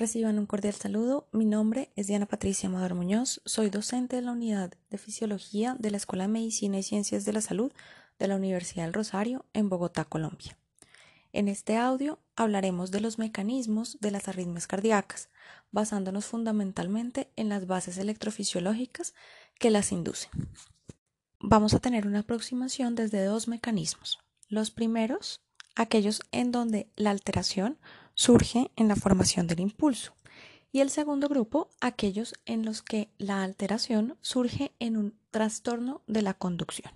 Reciban un cordial saludo. Mi nombre es Diana Patricia Amador Muñoz. Soy docente de la Unidad de Fisiología de la Escuela de Medicina y Ciencias de la Salud de la Universidad del Rosario en Bogotá, Colombia. En este audio hablaremos de los mecanismos de las arritmias cardíacas, basándonos fundamentalmente en las bases electrofisiológicas que las inducen. Vamos a tener una aproximación desde dos mecanismos. Los primeros, aquellos en donde la alteración surge en la formación del impulso. Y el segundo grupo, aquellos en los que la alteración surge en un trastorno de la conducción.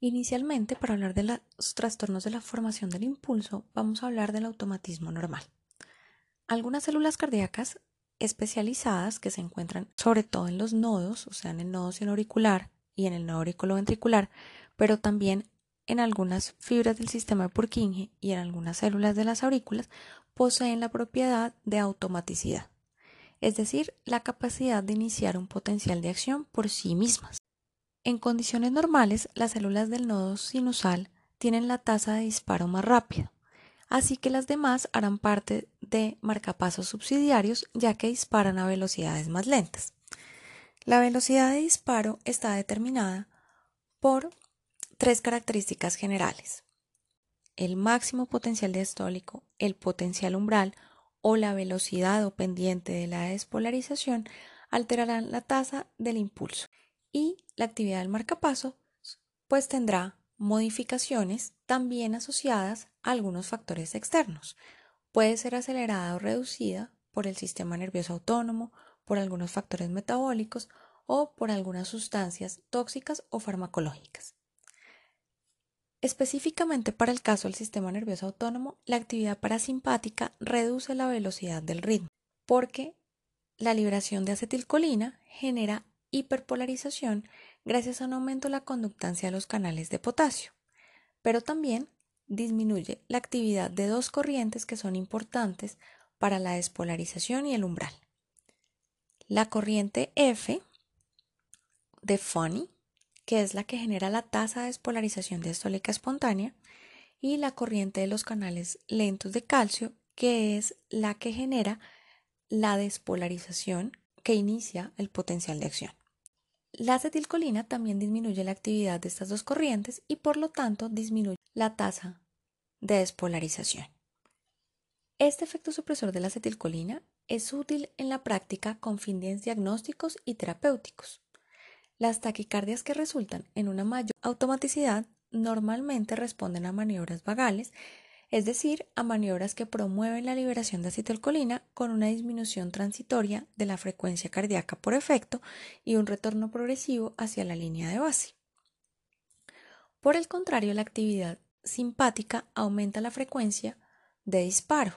Inicialmente, para hablar de los trastornos de la formación del impulso, vamos a hablar del automatismo normal. Algunas células cardíacas especializadas que se encuentran sobre todo en los nodos, o sea, en el nodo auricular y en el nodo auriculoventricular, pero también en algunas fibras del sistema de Purkinje y en algunas células de las aurículas poseen la propiedad de automaticidad, es decir, la capacidad de iniciar un potencial de acción por sí mismas. En condiciones normales, las células del nodo sinusal tienen la tasa de disparo más rápida, así que las demás harán parte de marcapasos subsidiarios ya que disparan a velocidades más lentas. La velocidad de disparo está determinada por tres características generales. El máximo potencial diastólico, el potencial umbral o la velocidad o pendiente de la despolarización alterarán la tasa del impulso y la actividad del marcapaso pues tendrá modificaciones también asociadas a algunos factores externos. Puede ser acelerada o reducida por el sistema nervioso autónomo, por algunos factores metabólicos o por algunas sustancias tóxicas o farmacológicas. Específicamente para el caso del sistema nervioso autónomo, la actividad parasimpática reduce la velocidad del ritmo, porque la liberación de acetilcolina genera hiperpolarización gracias a un aumento de la conductancia de los canales de potasio, pero también disminuye la actividad de dos corrientes que son importantes para la despolarización y el umbral. La corriente F de Funny que es la que genera la tasa de despolarización diastólica espontánea, y la corriente de los canales lentos de calcio, que es la que genera la despolarización que inicia el potencial de acción. La acetilcolina también disminuye la actividad de estas dos corrientes y por lo tanto disminuye la tasa de despolarización. Este efecto supresor de la acetilcolina es útil en la práctica con fines diagnósticos y terapéuticos. Las taquicardias que resultan en una mayor automaticidad normalmente responden a maniobras vagales, es decir, a maniobras que promueven la liberación de acetilcolina con una disminución transitoria de la frecuencia cardíaca por efecto y un retorno progresivo hacia la línea de base. Por el contrario, la actividad simpática aumenta la frecuencia de disparo.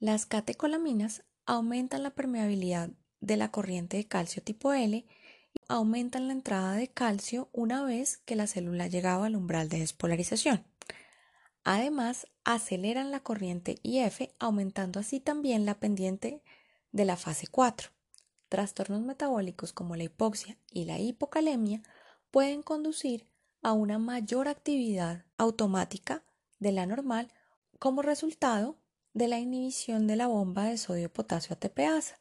Las catecolaminas aumentan la permeabilidad de la corriente de calcio tipo L aumentan la entrada de calcio una vez que la célula llegaba al umbral de despolarización. Además, aceleran la corriente IF, aumentando así también la pendiente de la fase 4. Trastornos metabólicos como la hipoxia y la hipocalemia pueden conducir a una mayor actividad automática de la normal como resultado de la inhibición de la bomba de sodio-potasio ATPasa,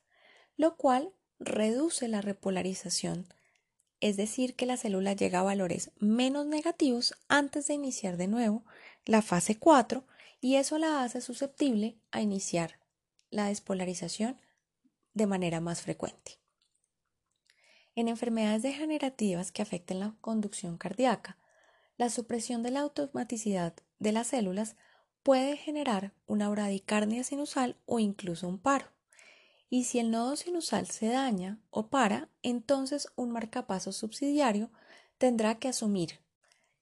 lo cual reduce la repolarización, es decir, que la célula llega a valores menos negativos antes de iniciar de nuevo la fase 4 y eso la hace susceptible a iniciar la despolarización de manera más frecuente. En enfermedades degenerativas que afecten la conducción cardíaca, la supresión de la automaticidad de las células puede generar una bradicardia sinusal o incluso un paro y si el nodo sinusal se daña o para, entonces un marcapaso subsidiario tendrá que asumir.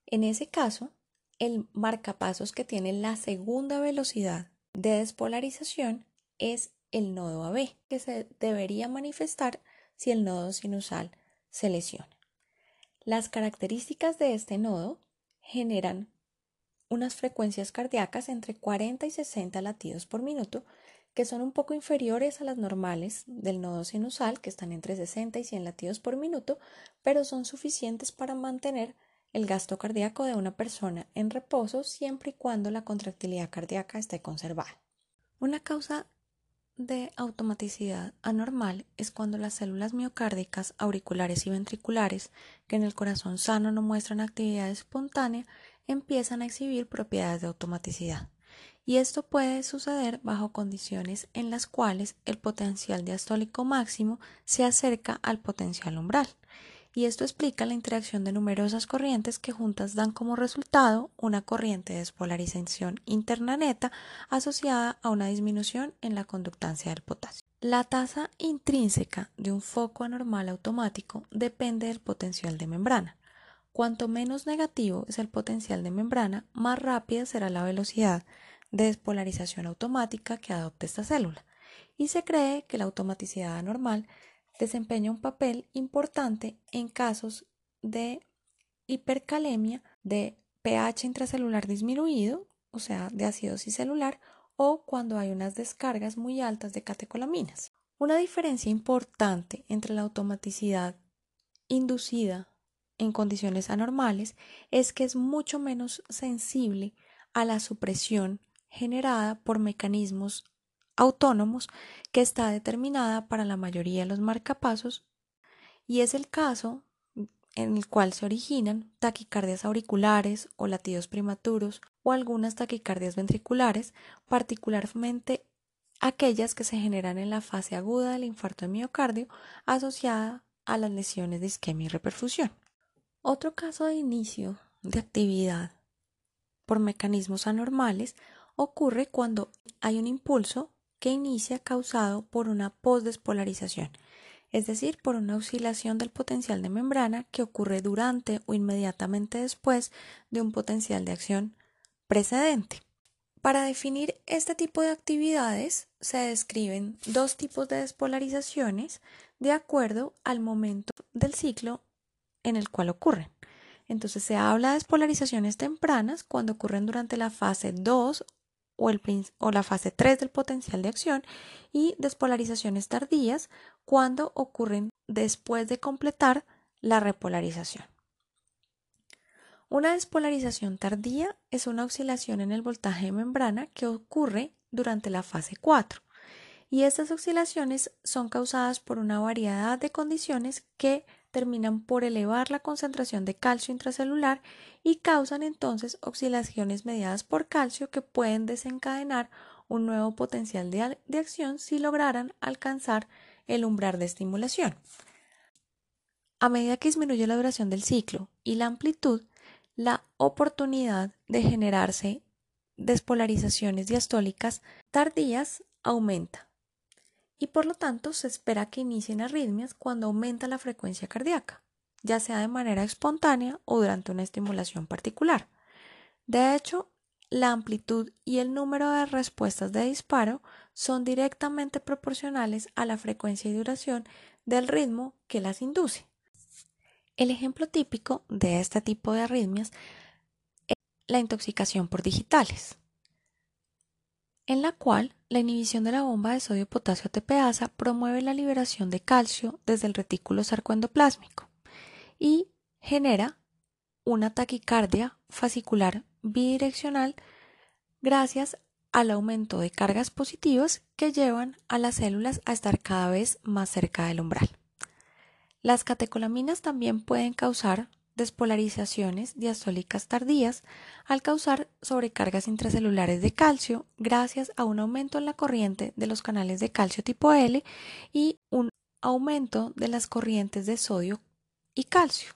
En ese caso, el marcapasos que tiene la segunda velocidad de despolarización es el nodo AB, que se debería manifestar si el nodo sinusal se lesiona. Las características de este nodo generan unas frecuencias cardíacas entre 40 y 60 latidos por minuto que son un poco inferiores a las normales del nodo sinusal, que están entre 60 y 100 latidos por minuto, pero son suficientes para mantener el gasto cardíaco de una persona en reposo siempre y cuando la contractilidad cardíaca esté conservada. Una causa de automaticidad anormal es cuando las células miocárdicas, auriculares y ventriculares, que en el corazón sano no muestran actividad espontánea, empiezan a exhibir propiedades de automaticidad. Y esto puede suceder bajo condiciones en las cuales el potencial diastólico máximo se acerca al potencial umbral y esto explica la interacción de numerosas corrientes que juntas dan como resultado una corriente de despolarización interna neta asociada a una disminución en la conductancia del potasio. La tasa intrínseca de un foco anormal automático depende del potencial de membrana. Cuanto menos negativo es el potencial de membrana, más rápida será la velocidad despolarización automática que adopte esta célula. Y se cree que la automaticidad anormal desempeña un papel importante en casos de hipercalemia, de pH intracelular disminuido, o sea, de acidosis celular, o cuando hay unas descargas muy altas de catecolaminas. Una diferencia importante entre la automaticidad inducida en condiciones anormales es que es mucho menos sensible a la supresión generada por mecanismos autónomos que está determinada para la mayoría de los marcapasos y es el caso en el cual se originan taquicardias auriculares o latidos prematuros o algunas taquicardias ventriculares, particularmente aquellas que se generan en la fase aguda del infarto de miocardio asociada a las lesiones de isquemia y reperfusión. Otro caso de inicio de actividad por mecanismos anormales ocurre cuando hay un impulso que inicia causado por una postdespolarización, es decir, por una oscilación del potencial de membrana que ocurre durante o inmediatamente después de un potencial de acción precedente. Para definir este tipo de actividades se describen dos tipos de despolarizaciones de acuerdo al momento del ciclo en el cual ocurren. Entonces se habla de despolarizaciones tempranas cuando ocurren durante la fase 2 o, la fase 3 del potencial de acción y despolarizaciones tardías cuando ocurren después de completar la repolarización. Una despolarización tardía es una oscilación en el voltaje de membrana que ocurre durante la fase 4 y estas oscilaciones son causadas por una variedad de condiciones que terminan por elevar la concentración de calcio intracelular y causan entonces oscilaciones mediadas por calcio que pueden desencadenar un nuevo potencial de, acción si lograran alcanzar el umbral de estimulación. A medida que disminuye la duración del ciclo y la amplitud, la oportunidad de generarse despolarizaciones diastólicas tardías aumenta y por lo tanto se espera que inicien arritmias cuando aumenta la frecuencia cardíaca, ya sea de manera espontánea o durante una estimulación particular. De hecho, la amplitud y el número de respuestas de disparo son directamente proporcionales a la frecuencia y duración del ritmo que las induce. El ejemplo típico de este tipo de arritmias es la intoxicación por digitales en la cual la inhibición de la bomba de sodio-potasio ATPasa promueve la liberación de calcio desde el retículo sarcoendoplásmico y genera una taquicardia fascicular bidireccional gracias al aumento de cargas positivas que llevan a las células a estar cada vez más cerca del umbral. Las catecolaminas también pueden causar despolarizaciones diastólicas tardías al causar sobrecargas intracelulares de calcio gracias a un aumento en la corriente de los canales de calcio tipo L y un aumento de las corrientes de sodio y calcio.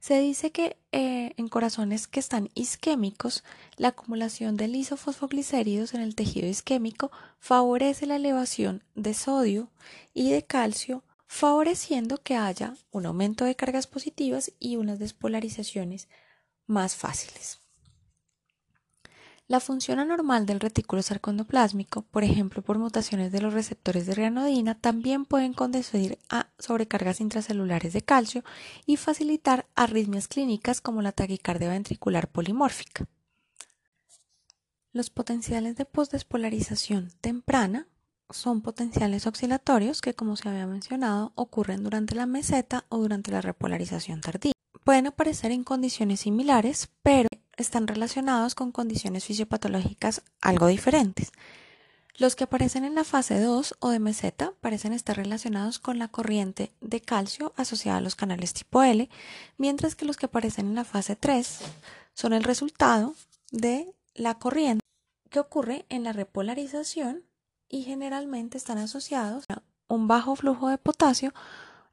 Se dice que eh, en corazones que están isquémicos, la acumulación de lisofosfoglicéridos en el tejido isquémico favorece la elevación de sodio y de calcio favoreciendo que haya un aumento de cargas positivas y unas despolarizaciones más fáciles. La función anormal del retículo sarcoendoplásmico, por ejemplo por mutaciones de los receptores de rianodina, también pueden conducir a sobrecargas intracelulares de calcio y facilitar arritmias clínicas como la taquicardia ventricular polimórfica. Los potenciales de postdespolarización temprana son potenciales oscilatorios que, como se había mencionado, ocurren durante la meseta o durante la repolarización tardía. Pueden aparecer en condiciones similares, pero están relacionados con condiciones fisiopatológicas algo diferentes. Los que aparecen en la fase 2 o de meseta parecen estar relacionados con la corriente de calcio asociada a los canales tipo L, mientras que los que aparecen en la fase 3 son el resultado de la corriente que ocurre en la repolarización y generalmente están asociados a un bajo flujo de potasio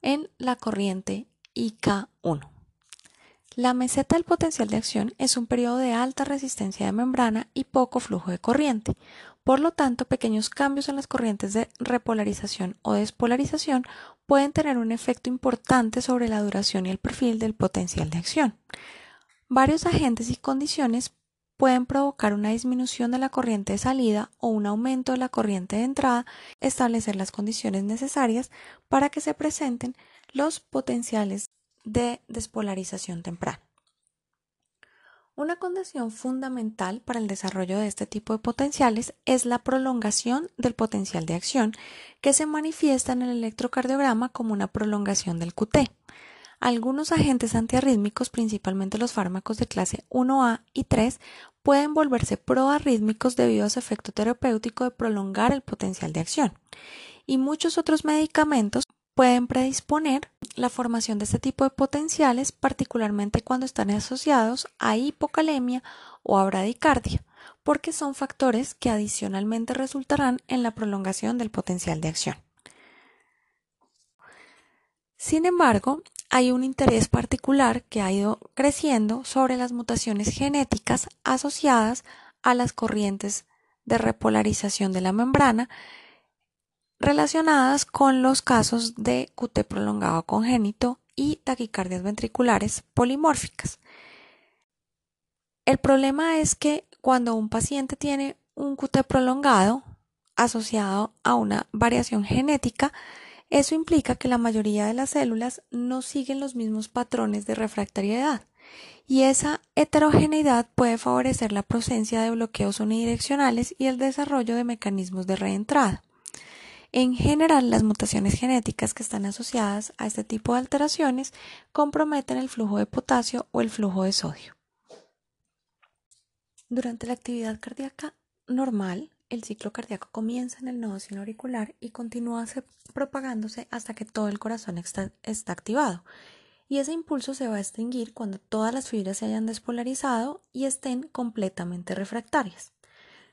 en la corriente IK1. La meseta del potencial de acción es un periodo de alta resistencia de membrana y poco flujo de corriente. Por lo tanto, pequeños cambios en las corrientes de repolarización o despolarización pueden tener un efecto importante sobre la duración y el perfil del potencial de acción. Varios agentes y condiciones pueden provocar una disminución de la corriente de salida o un aumento de la corriente de entrada, establecer las condiciones necesarias para que se presenten los potenciales de despolarización temprana. Una condición fundamental para el desarrollo de este tipo de potenciales es la prolongación del potencial de acción, que se manifiesta en el electrocardiograma como una prolongación del QT. Algunos agentes antiarrítmicos, principalmente los fármacos de clase 1A y 3, pueden volverse proarrítmicos debido a su efecto terapéutico de prolongar el potencial de acción. Y muchos otros medicamentos pueden predisponer la formación de este tipo de potenciales, particularmente cuando están asociados a hipocalemia o a bradicardia, porque son factores que adicionalmente resultarán en la prolongación del potencial de acción. Sin embargo, hay un interés particular que ha ido creciendo sobre las mutaciones genéticas asociadas a las corrientes de repolarización de la membrana relacionadas con los casos de QT prolongado congénito y taquicardias ventriculares polimórficas. El problema es que cuando un paciente tiene un QT prolongado asociado a una variación genética, eso implica que la mayoría de las células no siguen los mismos patrones de refractariedad y esa heterogeneidad puede favorecer la presencia de bloqueos unidireccionales y el desarrollo de mecanismos de reentrada. En general, las mutaciones genéticas que están asociadas a este tipo de alteraciones comprometen el flujo de potasio o el flujo de sodio. Durante la actividad cardíaca normal, el ciclo cardíaco comienza en el nodo auricular y continúa propagándose hasta que todo el corazón está activado. Y ese impulso se va a extinguir cuando todas las fibras se hayan despolarizado y estén completamente refractarias.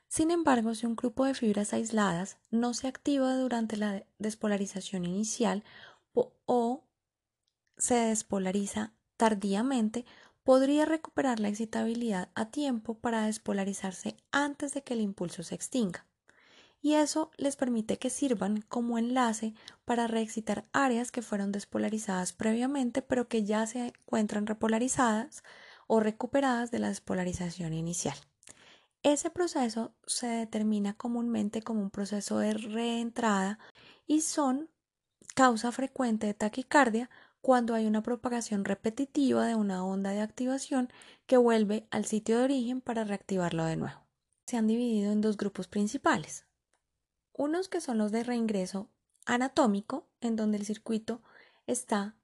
Sin embargo, si un grupo de fibras aisladas no se activa durante la despolarización inicial o se despolariza tardíamente, podría recuperar la excitabilidad a tiempo para despolarizarse antes de que el impulso se extinga. Y eso les permite que sirvan como enlace para reexcitar áreas que fueron despolarizadas previamente pero que ya se encuentran repolarizadas o recuperadas de la despolarización inicial. Ese proceso se determina comúnmente como un proceso de reentrada y son causa frecuente de taquicardia cuando hay una propagación repetitiva de una onda de activación que vuelve al sitio de origen para reactivarlo de nuevo. Se han dividido en dos grupos principales. Unos que son los de reingreso anatómico, en donde el circuito está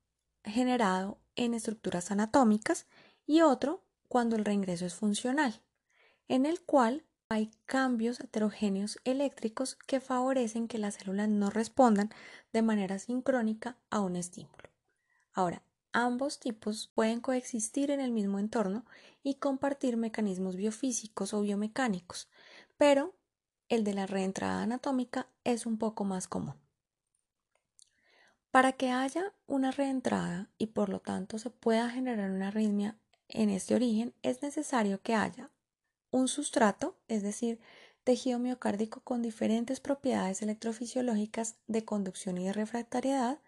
generado en estructuras anatómicas, y otro cuando el reingreso es funcional, en el cual hay cambios heterogéneos eléctricos que favorecen que las células no respondan de manera sincrónica a un estímulo. Ahora, ambos tipos pueden coexistir en el mismo entorno y compartir mecanismos biofísicos o biomecánicos, pero el de la reentrada anatómica es un poco más común. Para que haya una reentrada y por lo tanto se pueda generar una arritmia en este origen, es necesario que haya un sustrato, es decir, tejido miocárdico con diferentes propiedades electrofisiológicas de conducción y de refractariedad,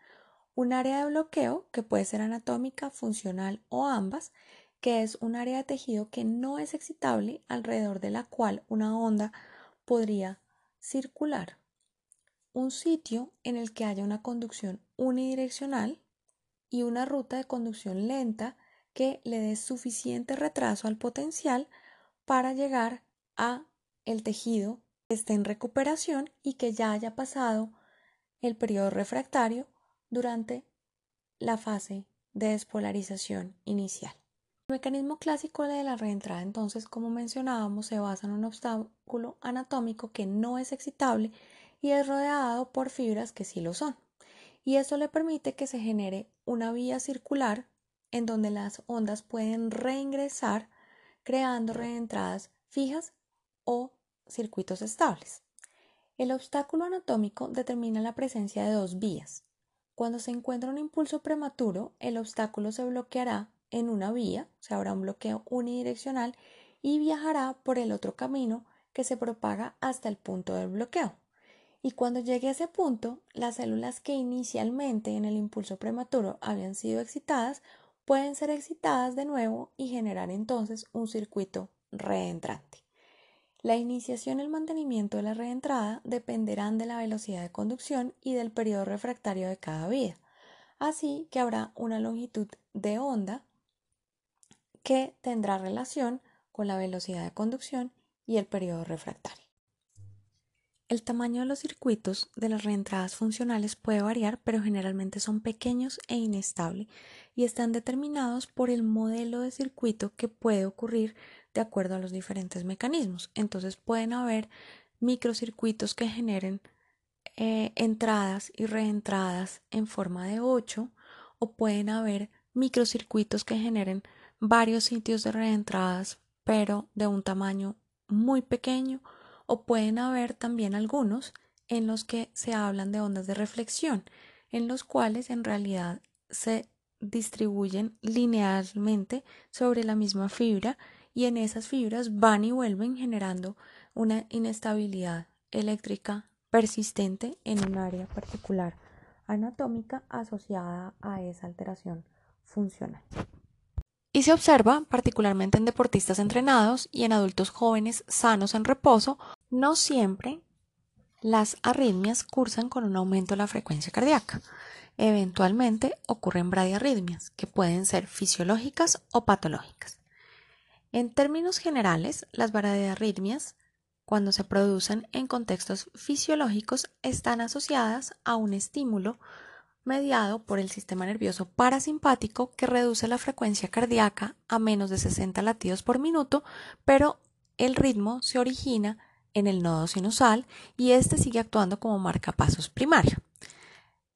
un área de bloqueo que puede ser anatómica, funcional o ambas, que es un área de tejido que no es excitable alrededor de la cual una onda podría circular, un sitio en el que haya una conducción unidireccional y una ruta de conducción lenta que le dé suficiente retraso al potencial para llegar a el tejido que esté en recuperación y que ya haya pasado el periodo refractario durante la fase de despolarización inicial. El mecanismo clásico de la reentrada, entonces, como mencionábamos, se basa en un obstáculo anatómico que no es excitable y es rodeado por fibras que sí lo son. Y esto le permite que se genere una vía circular en donde las ondas pueden reingresar creando reentradas fijas o circuitos estables. El obstáculo anatómico determina la presencia de dos vías. Cuando se encuentra un impulso prematuro, el obstáculo se bloqueará en una vía, o sea, habrá un bloqueo unidireccional y viajará por el otro camino que se propaga hasta el punto del bloqueo. Y cuando llegue a ese punto, las células que inicialmente en el impulso prematuro habían sido excitadas pueden ser excitadas de nuevo y generar entonces un circuito reentrante. La iniciación y el mantenimiento de la reentrada dependerán de la velocidad de conducción y del periodo refractario de cada vía, así que habrá una longitud de onda que tendrá relación con la velocidad de conducción y el periodo refractario. El tamaño de los circuitos de las reentradas funcionales puede variar, pero generalmente son pequeños e inestables y están determinados por el modelo de circuito que puede ocurrir de acuerdo a los diferentes mecanismos. Entonces pueden haber microcircuitos que generen eh, entradas y reentradas en forma de 8 o pueden haber microcircuitos que generen varios sitios de reentradas pero de un tamaño muy pequeño o pueden haber también algunos en los que se hablan de ondas de reflexión, en los cuales en realidad se distribuyen linealmente sobre la misma fibra y en esas fibras van y vuelven generando una inestabilidad eléctrica persistente en un área particular anatómica asociada a esa alteración funcional. Y se observa particularmente en deportistas entrenados y en adultos jóvenes sanos en reposo, no siempre las arritmias cursan con un aumento de la frecuencia cardíaca. Eventualmente ocurren bradiarritmias, que pueden ser fisiológicas o patológicas. En términos generales, las bradiarritmias, cuando se producen en contextos fisiológicos, están asociadas a un estímulo mediado por el sistema nervioso parasimpático que reduce la frecuencia cardíaca a menos de 60 latidos por minuto, pero el ritmo se origina en el nodo sinusal y este sigue actuando como marcapasos primario.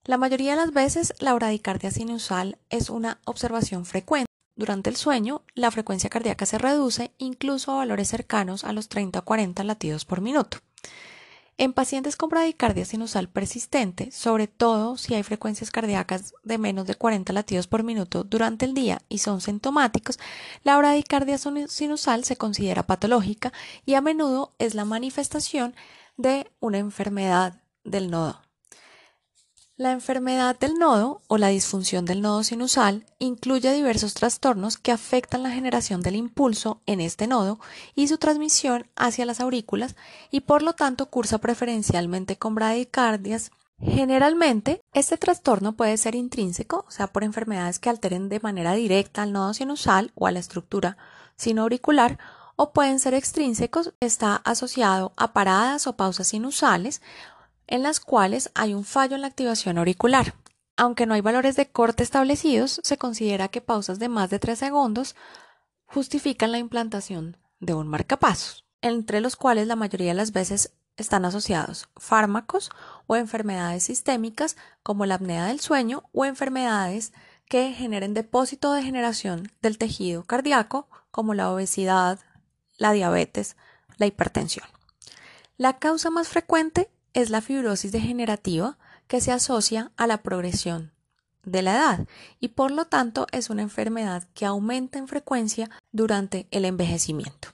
La mayoría de las veces la bradicardia sinusal es una observación frecuente durante el sueño, la frecuencia cardíaca se reduce incluso a valores cercanos a los 30 o 40 latidos por minuto. En pacientes con bradicardia sinusal persistente, sobre todo si hay frecuencias cardíacas de menos de 40 latidos por minuto durante el día y son sintomáticos, la bradicardia sinusal se considera patológica y a menudo es la manifestación de una enfermedad del nodo. La enfermedad del nodo o la disfunción del nodo sinusal incluye diversos trastornos que afectan la generación del impulso en este nodo y su transmisión hacia las aurículas y por lo tanto cursa preferencialmente con bradicardias. Generalmente, este trastorno puede ser intrínseco, o sea, por enfermedades que alteren de manera directa al nodo sinusal o a la estructura sinoauricular, o pueden ser extrínsecos, está asociado a paradas o pausas sinusales en las cuales hay un fallo en la activación auricular. Aunque no hay valores de corte establecidos, se considera que pausas de más de 3 segundos justifican la implantación de un marcapasos, entre los cuales la mayoría de las veces están asociados fármacos o enfermedades sistémicas como la apnea del sueño o enfermedades que generen depósito de generación del tejido cardíaco como la obesidad, la diabetes, la hipertensión. La causa más frecuente es la fibrosis degenerativa que se asocia a la progresión de la edad y por lo tanto es una enfermedad que aumenta en frecuencia durante el envejecimiento.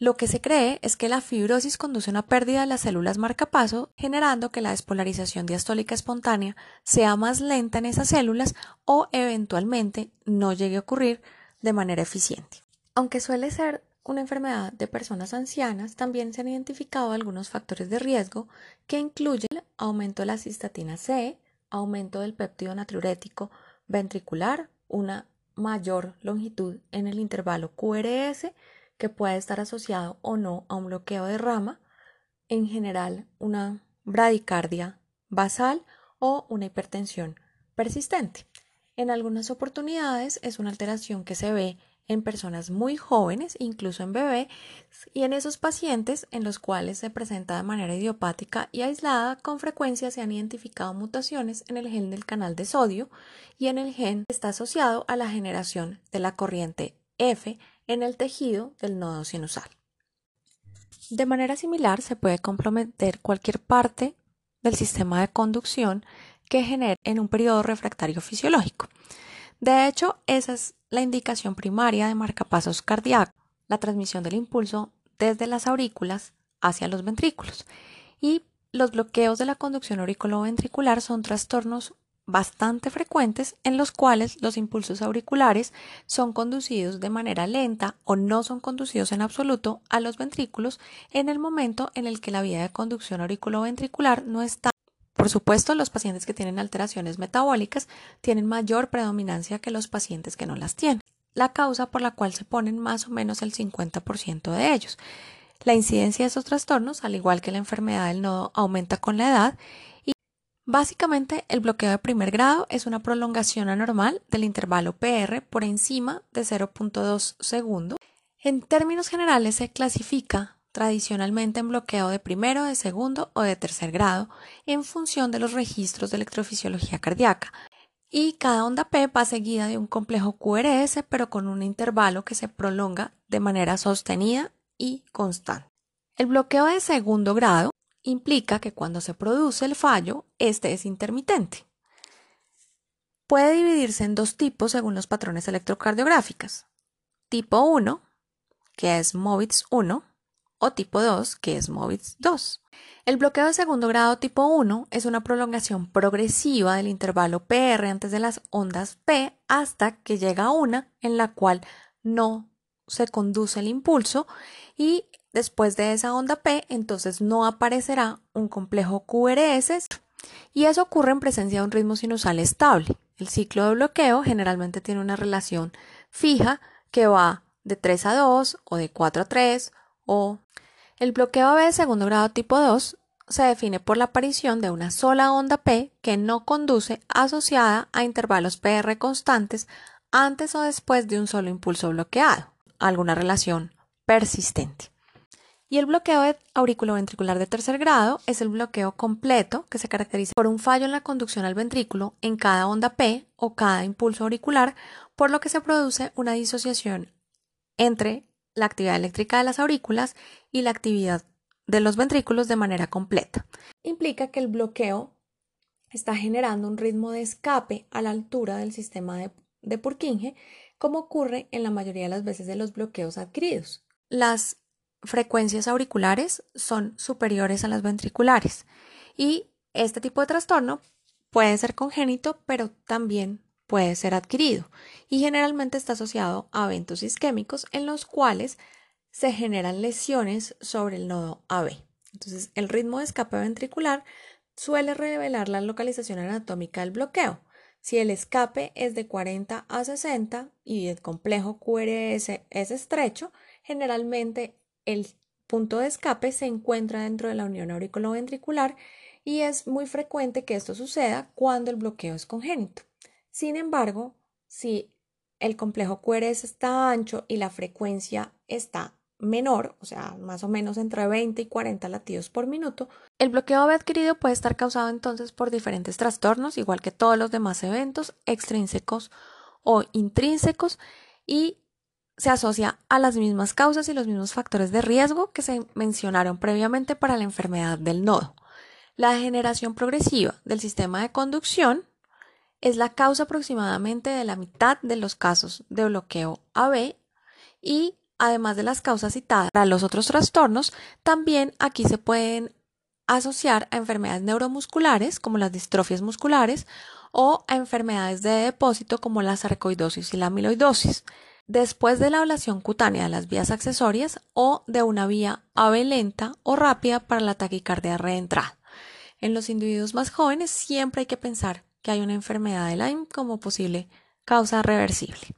Lo que se cree es que la fibrosis conduce a una pérdida de las células marcapaso, generando que la despolarización diastólica espontánea sea más lenta en esas células o eventualmente no llegue a ocurrir de manera eficiente. Aunque suele ser una enfermedad de personas ancianas, también se han identificado algunos factores de riesgo que incluyen aumento de la cistatina C, aumento del péptido natriurético ventricular, una mayor longitud en el intervalo QRS, que puede estar asociado o no a un bloqueo de rama, en general una bradicardia basal o una hipertensión persistente. En algunas oportunidades es una alteración que se ve en personas muy jóvenes, incluso en bebés, y en esos pacientes en los cuales se presenta de manera idiopática y aislada, con frecuencia se han identificado mutaciones en el gen del canal de sodio y en el gen que está asociado a la generación de la corriente F en el tejido del nodo sinusal. De manera similar, se puede comprometer cualquier parte del sistema de conducción que genere en un periodo refractario fisiológico. De hecho, esa es la indicación primaria de marcapasos cardíacos, la transmisión del impulso desde las aurículas hacia los ventrículos. Y los bloqueos de la conducción auriculoventricular son trastornos bastante frecuentes en los cuales los impulsos auriculares son conducidos de manera lenta o no son conducidos en absoluto a los ventrículos en el momento en el que la vía de conducción auriculoventricular no está. Por supuesto, los pacientes que tienen alteraciones metabólicas tienen mayor predominancia que los pacientes que no las tienen, la causa por la cual se ponen más o menos el 50% de ellos. La incidencia de esos trastornos, al igual que la enfermedad del nodo, aumenta con la edad Básicamente, el bloqueo de primer grado es una prolongación anormal del intervalo PR por encima de 0.2 segundos. En términos generales, se clasifica tradicionalmente en bloqueo de primero, de segundo o de tercer grado en función de los registros de electrofisiología cardíaca. Y cada onda P va seguida de un complejo QRS, pero con un intervalo que se prolonga de manera sostenida y constante. El bloqueo de segundo grado implica que cuando se produce el fallo, este es intermitente. Puede dividirse en dos tipos según los patrones electrocardiográficos. Tipo 1, que es MOVITS 1, o tipo 2, que es MOVITS 2. El bloqueo de segundo grado tipo 1 es una prolongación progresiva del intervalo PR antes de las ondas P hasta que llega una en la cual no se conduce el impulso y Después de esa onda P, entonces no aparecerá un complejo QRS y eso ocurre en presencia de un ritmo sinusal estable. El ciclo de bloqueo generalmente tiene una relación fija que va de 3 a 2 o de 4 a 3 o el bloqueo B de segundo grado tipo 2 se define por la aparición de una sola onda P que no conduce asociada a intervalos PR constantes antes o después de un solo impulso bloqueado, alguna relación persistente. Y el bloqueo auriculoventricular de tercer grado es el bloqueo completo que se caracteriza por un fallo en la conducción al ventrículo en cada onda P o cada impulso auricular, por lo que se produce una disociación entre la actividad eléctrica de las aurículas y la actividad de los ventrículos de manera completa. Implica que el bloqueo está generando un ritmo de escape a la altura del sistema de, Purkinje, como ocurre en la mayoría de las veces de los bloqueos adquiridos. Las frecuencias auriculares son superiores a las ventriculares y este tipo de trastorno puede ser congénito, pero también puede ser adquirido y generalmente está asociado a eventos isquémicos en los cuales se generan lesiones sobre el nodo AB. Entonces, el ritmo de escape ventricular suele revelar la localización anatómica del bloqueo. Si el escape es de 40 a 60 y el complejo QRS es estrecho, generalmente el punto de escape se encuentra dentro de la unión auriculoventricular y es muy frecuente que esto suceda cuando el bloqueo es congénito. Sin embargo, si el complejo QRS está ancho y la frecuencia está menor, o sea, más o menos entre 20 y 40 latidos por minuto, el bloqueo adquirido puede estar causado entonces por diferentes trastornos, igual que todos los demás eventos extrínsecos o intrínsecos, y se asocia a las mismas causas y los mismos factores de riesgo que se mencionaron previamente para la enfermedad del nodo. La degeneración progresiva del sistema de conducción es la causa aproximadamente de la mitad de los casos de bloqueo AB y además de las causas citadas para los otros trastornos, también aquí se pueden asociar a enfermedades neuromusculares como las distrofias musculares o a enfermedades de depósito como la sarcoidosis y la amiloidosis después de la ablación cutánea de las vías accesorias o de una vía AVE lenta o rápida para la taquicardia reentrada. En los individuos más jóvenes siempre hay que pensar que hay una enfermedad de Lyme como posible causa reversible.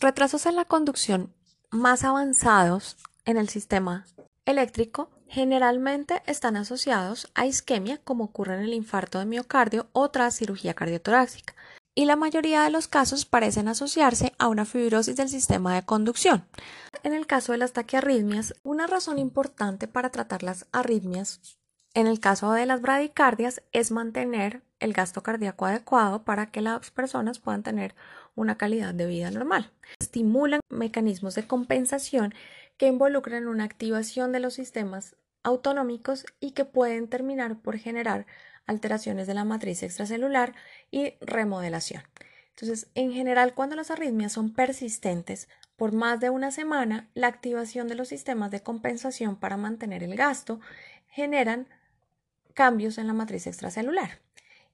Retrasos en la conducción más avanzados en el sistema eléctrico generalmente están asociados a isquemia como ocurre en el infarto de miocardio o tras cirugía cardiotorácica. y la mayoría de los casos parecen asociarse a una fibrosis del sistema de conducción. En el caso de las taquiarritmias, una razón importante para tratar las arritmias en el caso de las bradicardias es mantener el gasto cardíaco adecuado para que las personas puedan tener una calidad de vida normal. Estimulan mecanismos de compensación que involucran una activación de los sistemas autonómicos y que pueden terminar por generar alteraciones de la matriz extracelular y remodelación. Entonces, en general, cuando las arritmias son persistentes por más de una semana, la activación de los sistemas de compensación para mantener el gasto generan cambios en la matriz extracelular.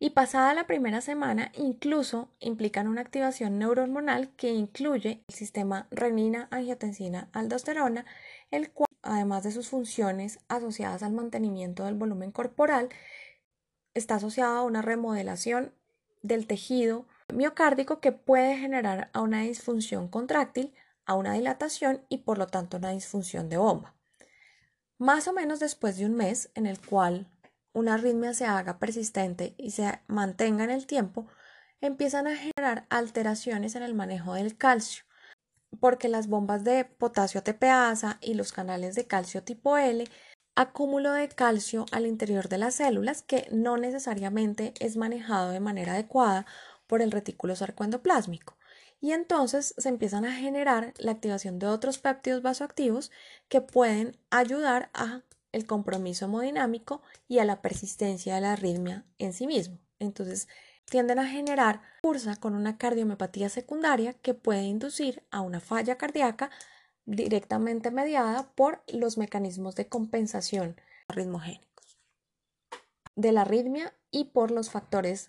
Y pasada la primera semana, incluso implican una activación neurohormonal que incluye el sistema renina, angiotensina, aldosterona, el cual, además de sus funciones asociadas al mantenimiento del volumen corporal, está asociado a una remodelación del tejido miocárdico que puede generar a una disfunción contráctil, a una dilatación y por lo tanto una disfunción de bomba. Más o menos después de un mes en el cual una arritmia se haga persistente y se mantenga en el tiempo, empiezan a generar alteraciones en el manejo del calcio, porque las bombas de potasio TPasa y los canales de calcio tipo L acúmulo de calcio al interior de las células que no necesariamente es manejado de manera adecuada por el retículo sarcoendoplásmico. Y entonces se empiezan a generar la activación de otros péptidos vasoactivos que pueden ayudar a el compromiso hemodinámico y a la persistencia de la arritmia en sí mismo. Entonces, tienden a generar cursa con una cardiomiopatía secundaria que puede inducir a una falla cardíaca directamente mediada por los mecanismos de compensación arritmogénicos de la arritmia y por los factores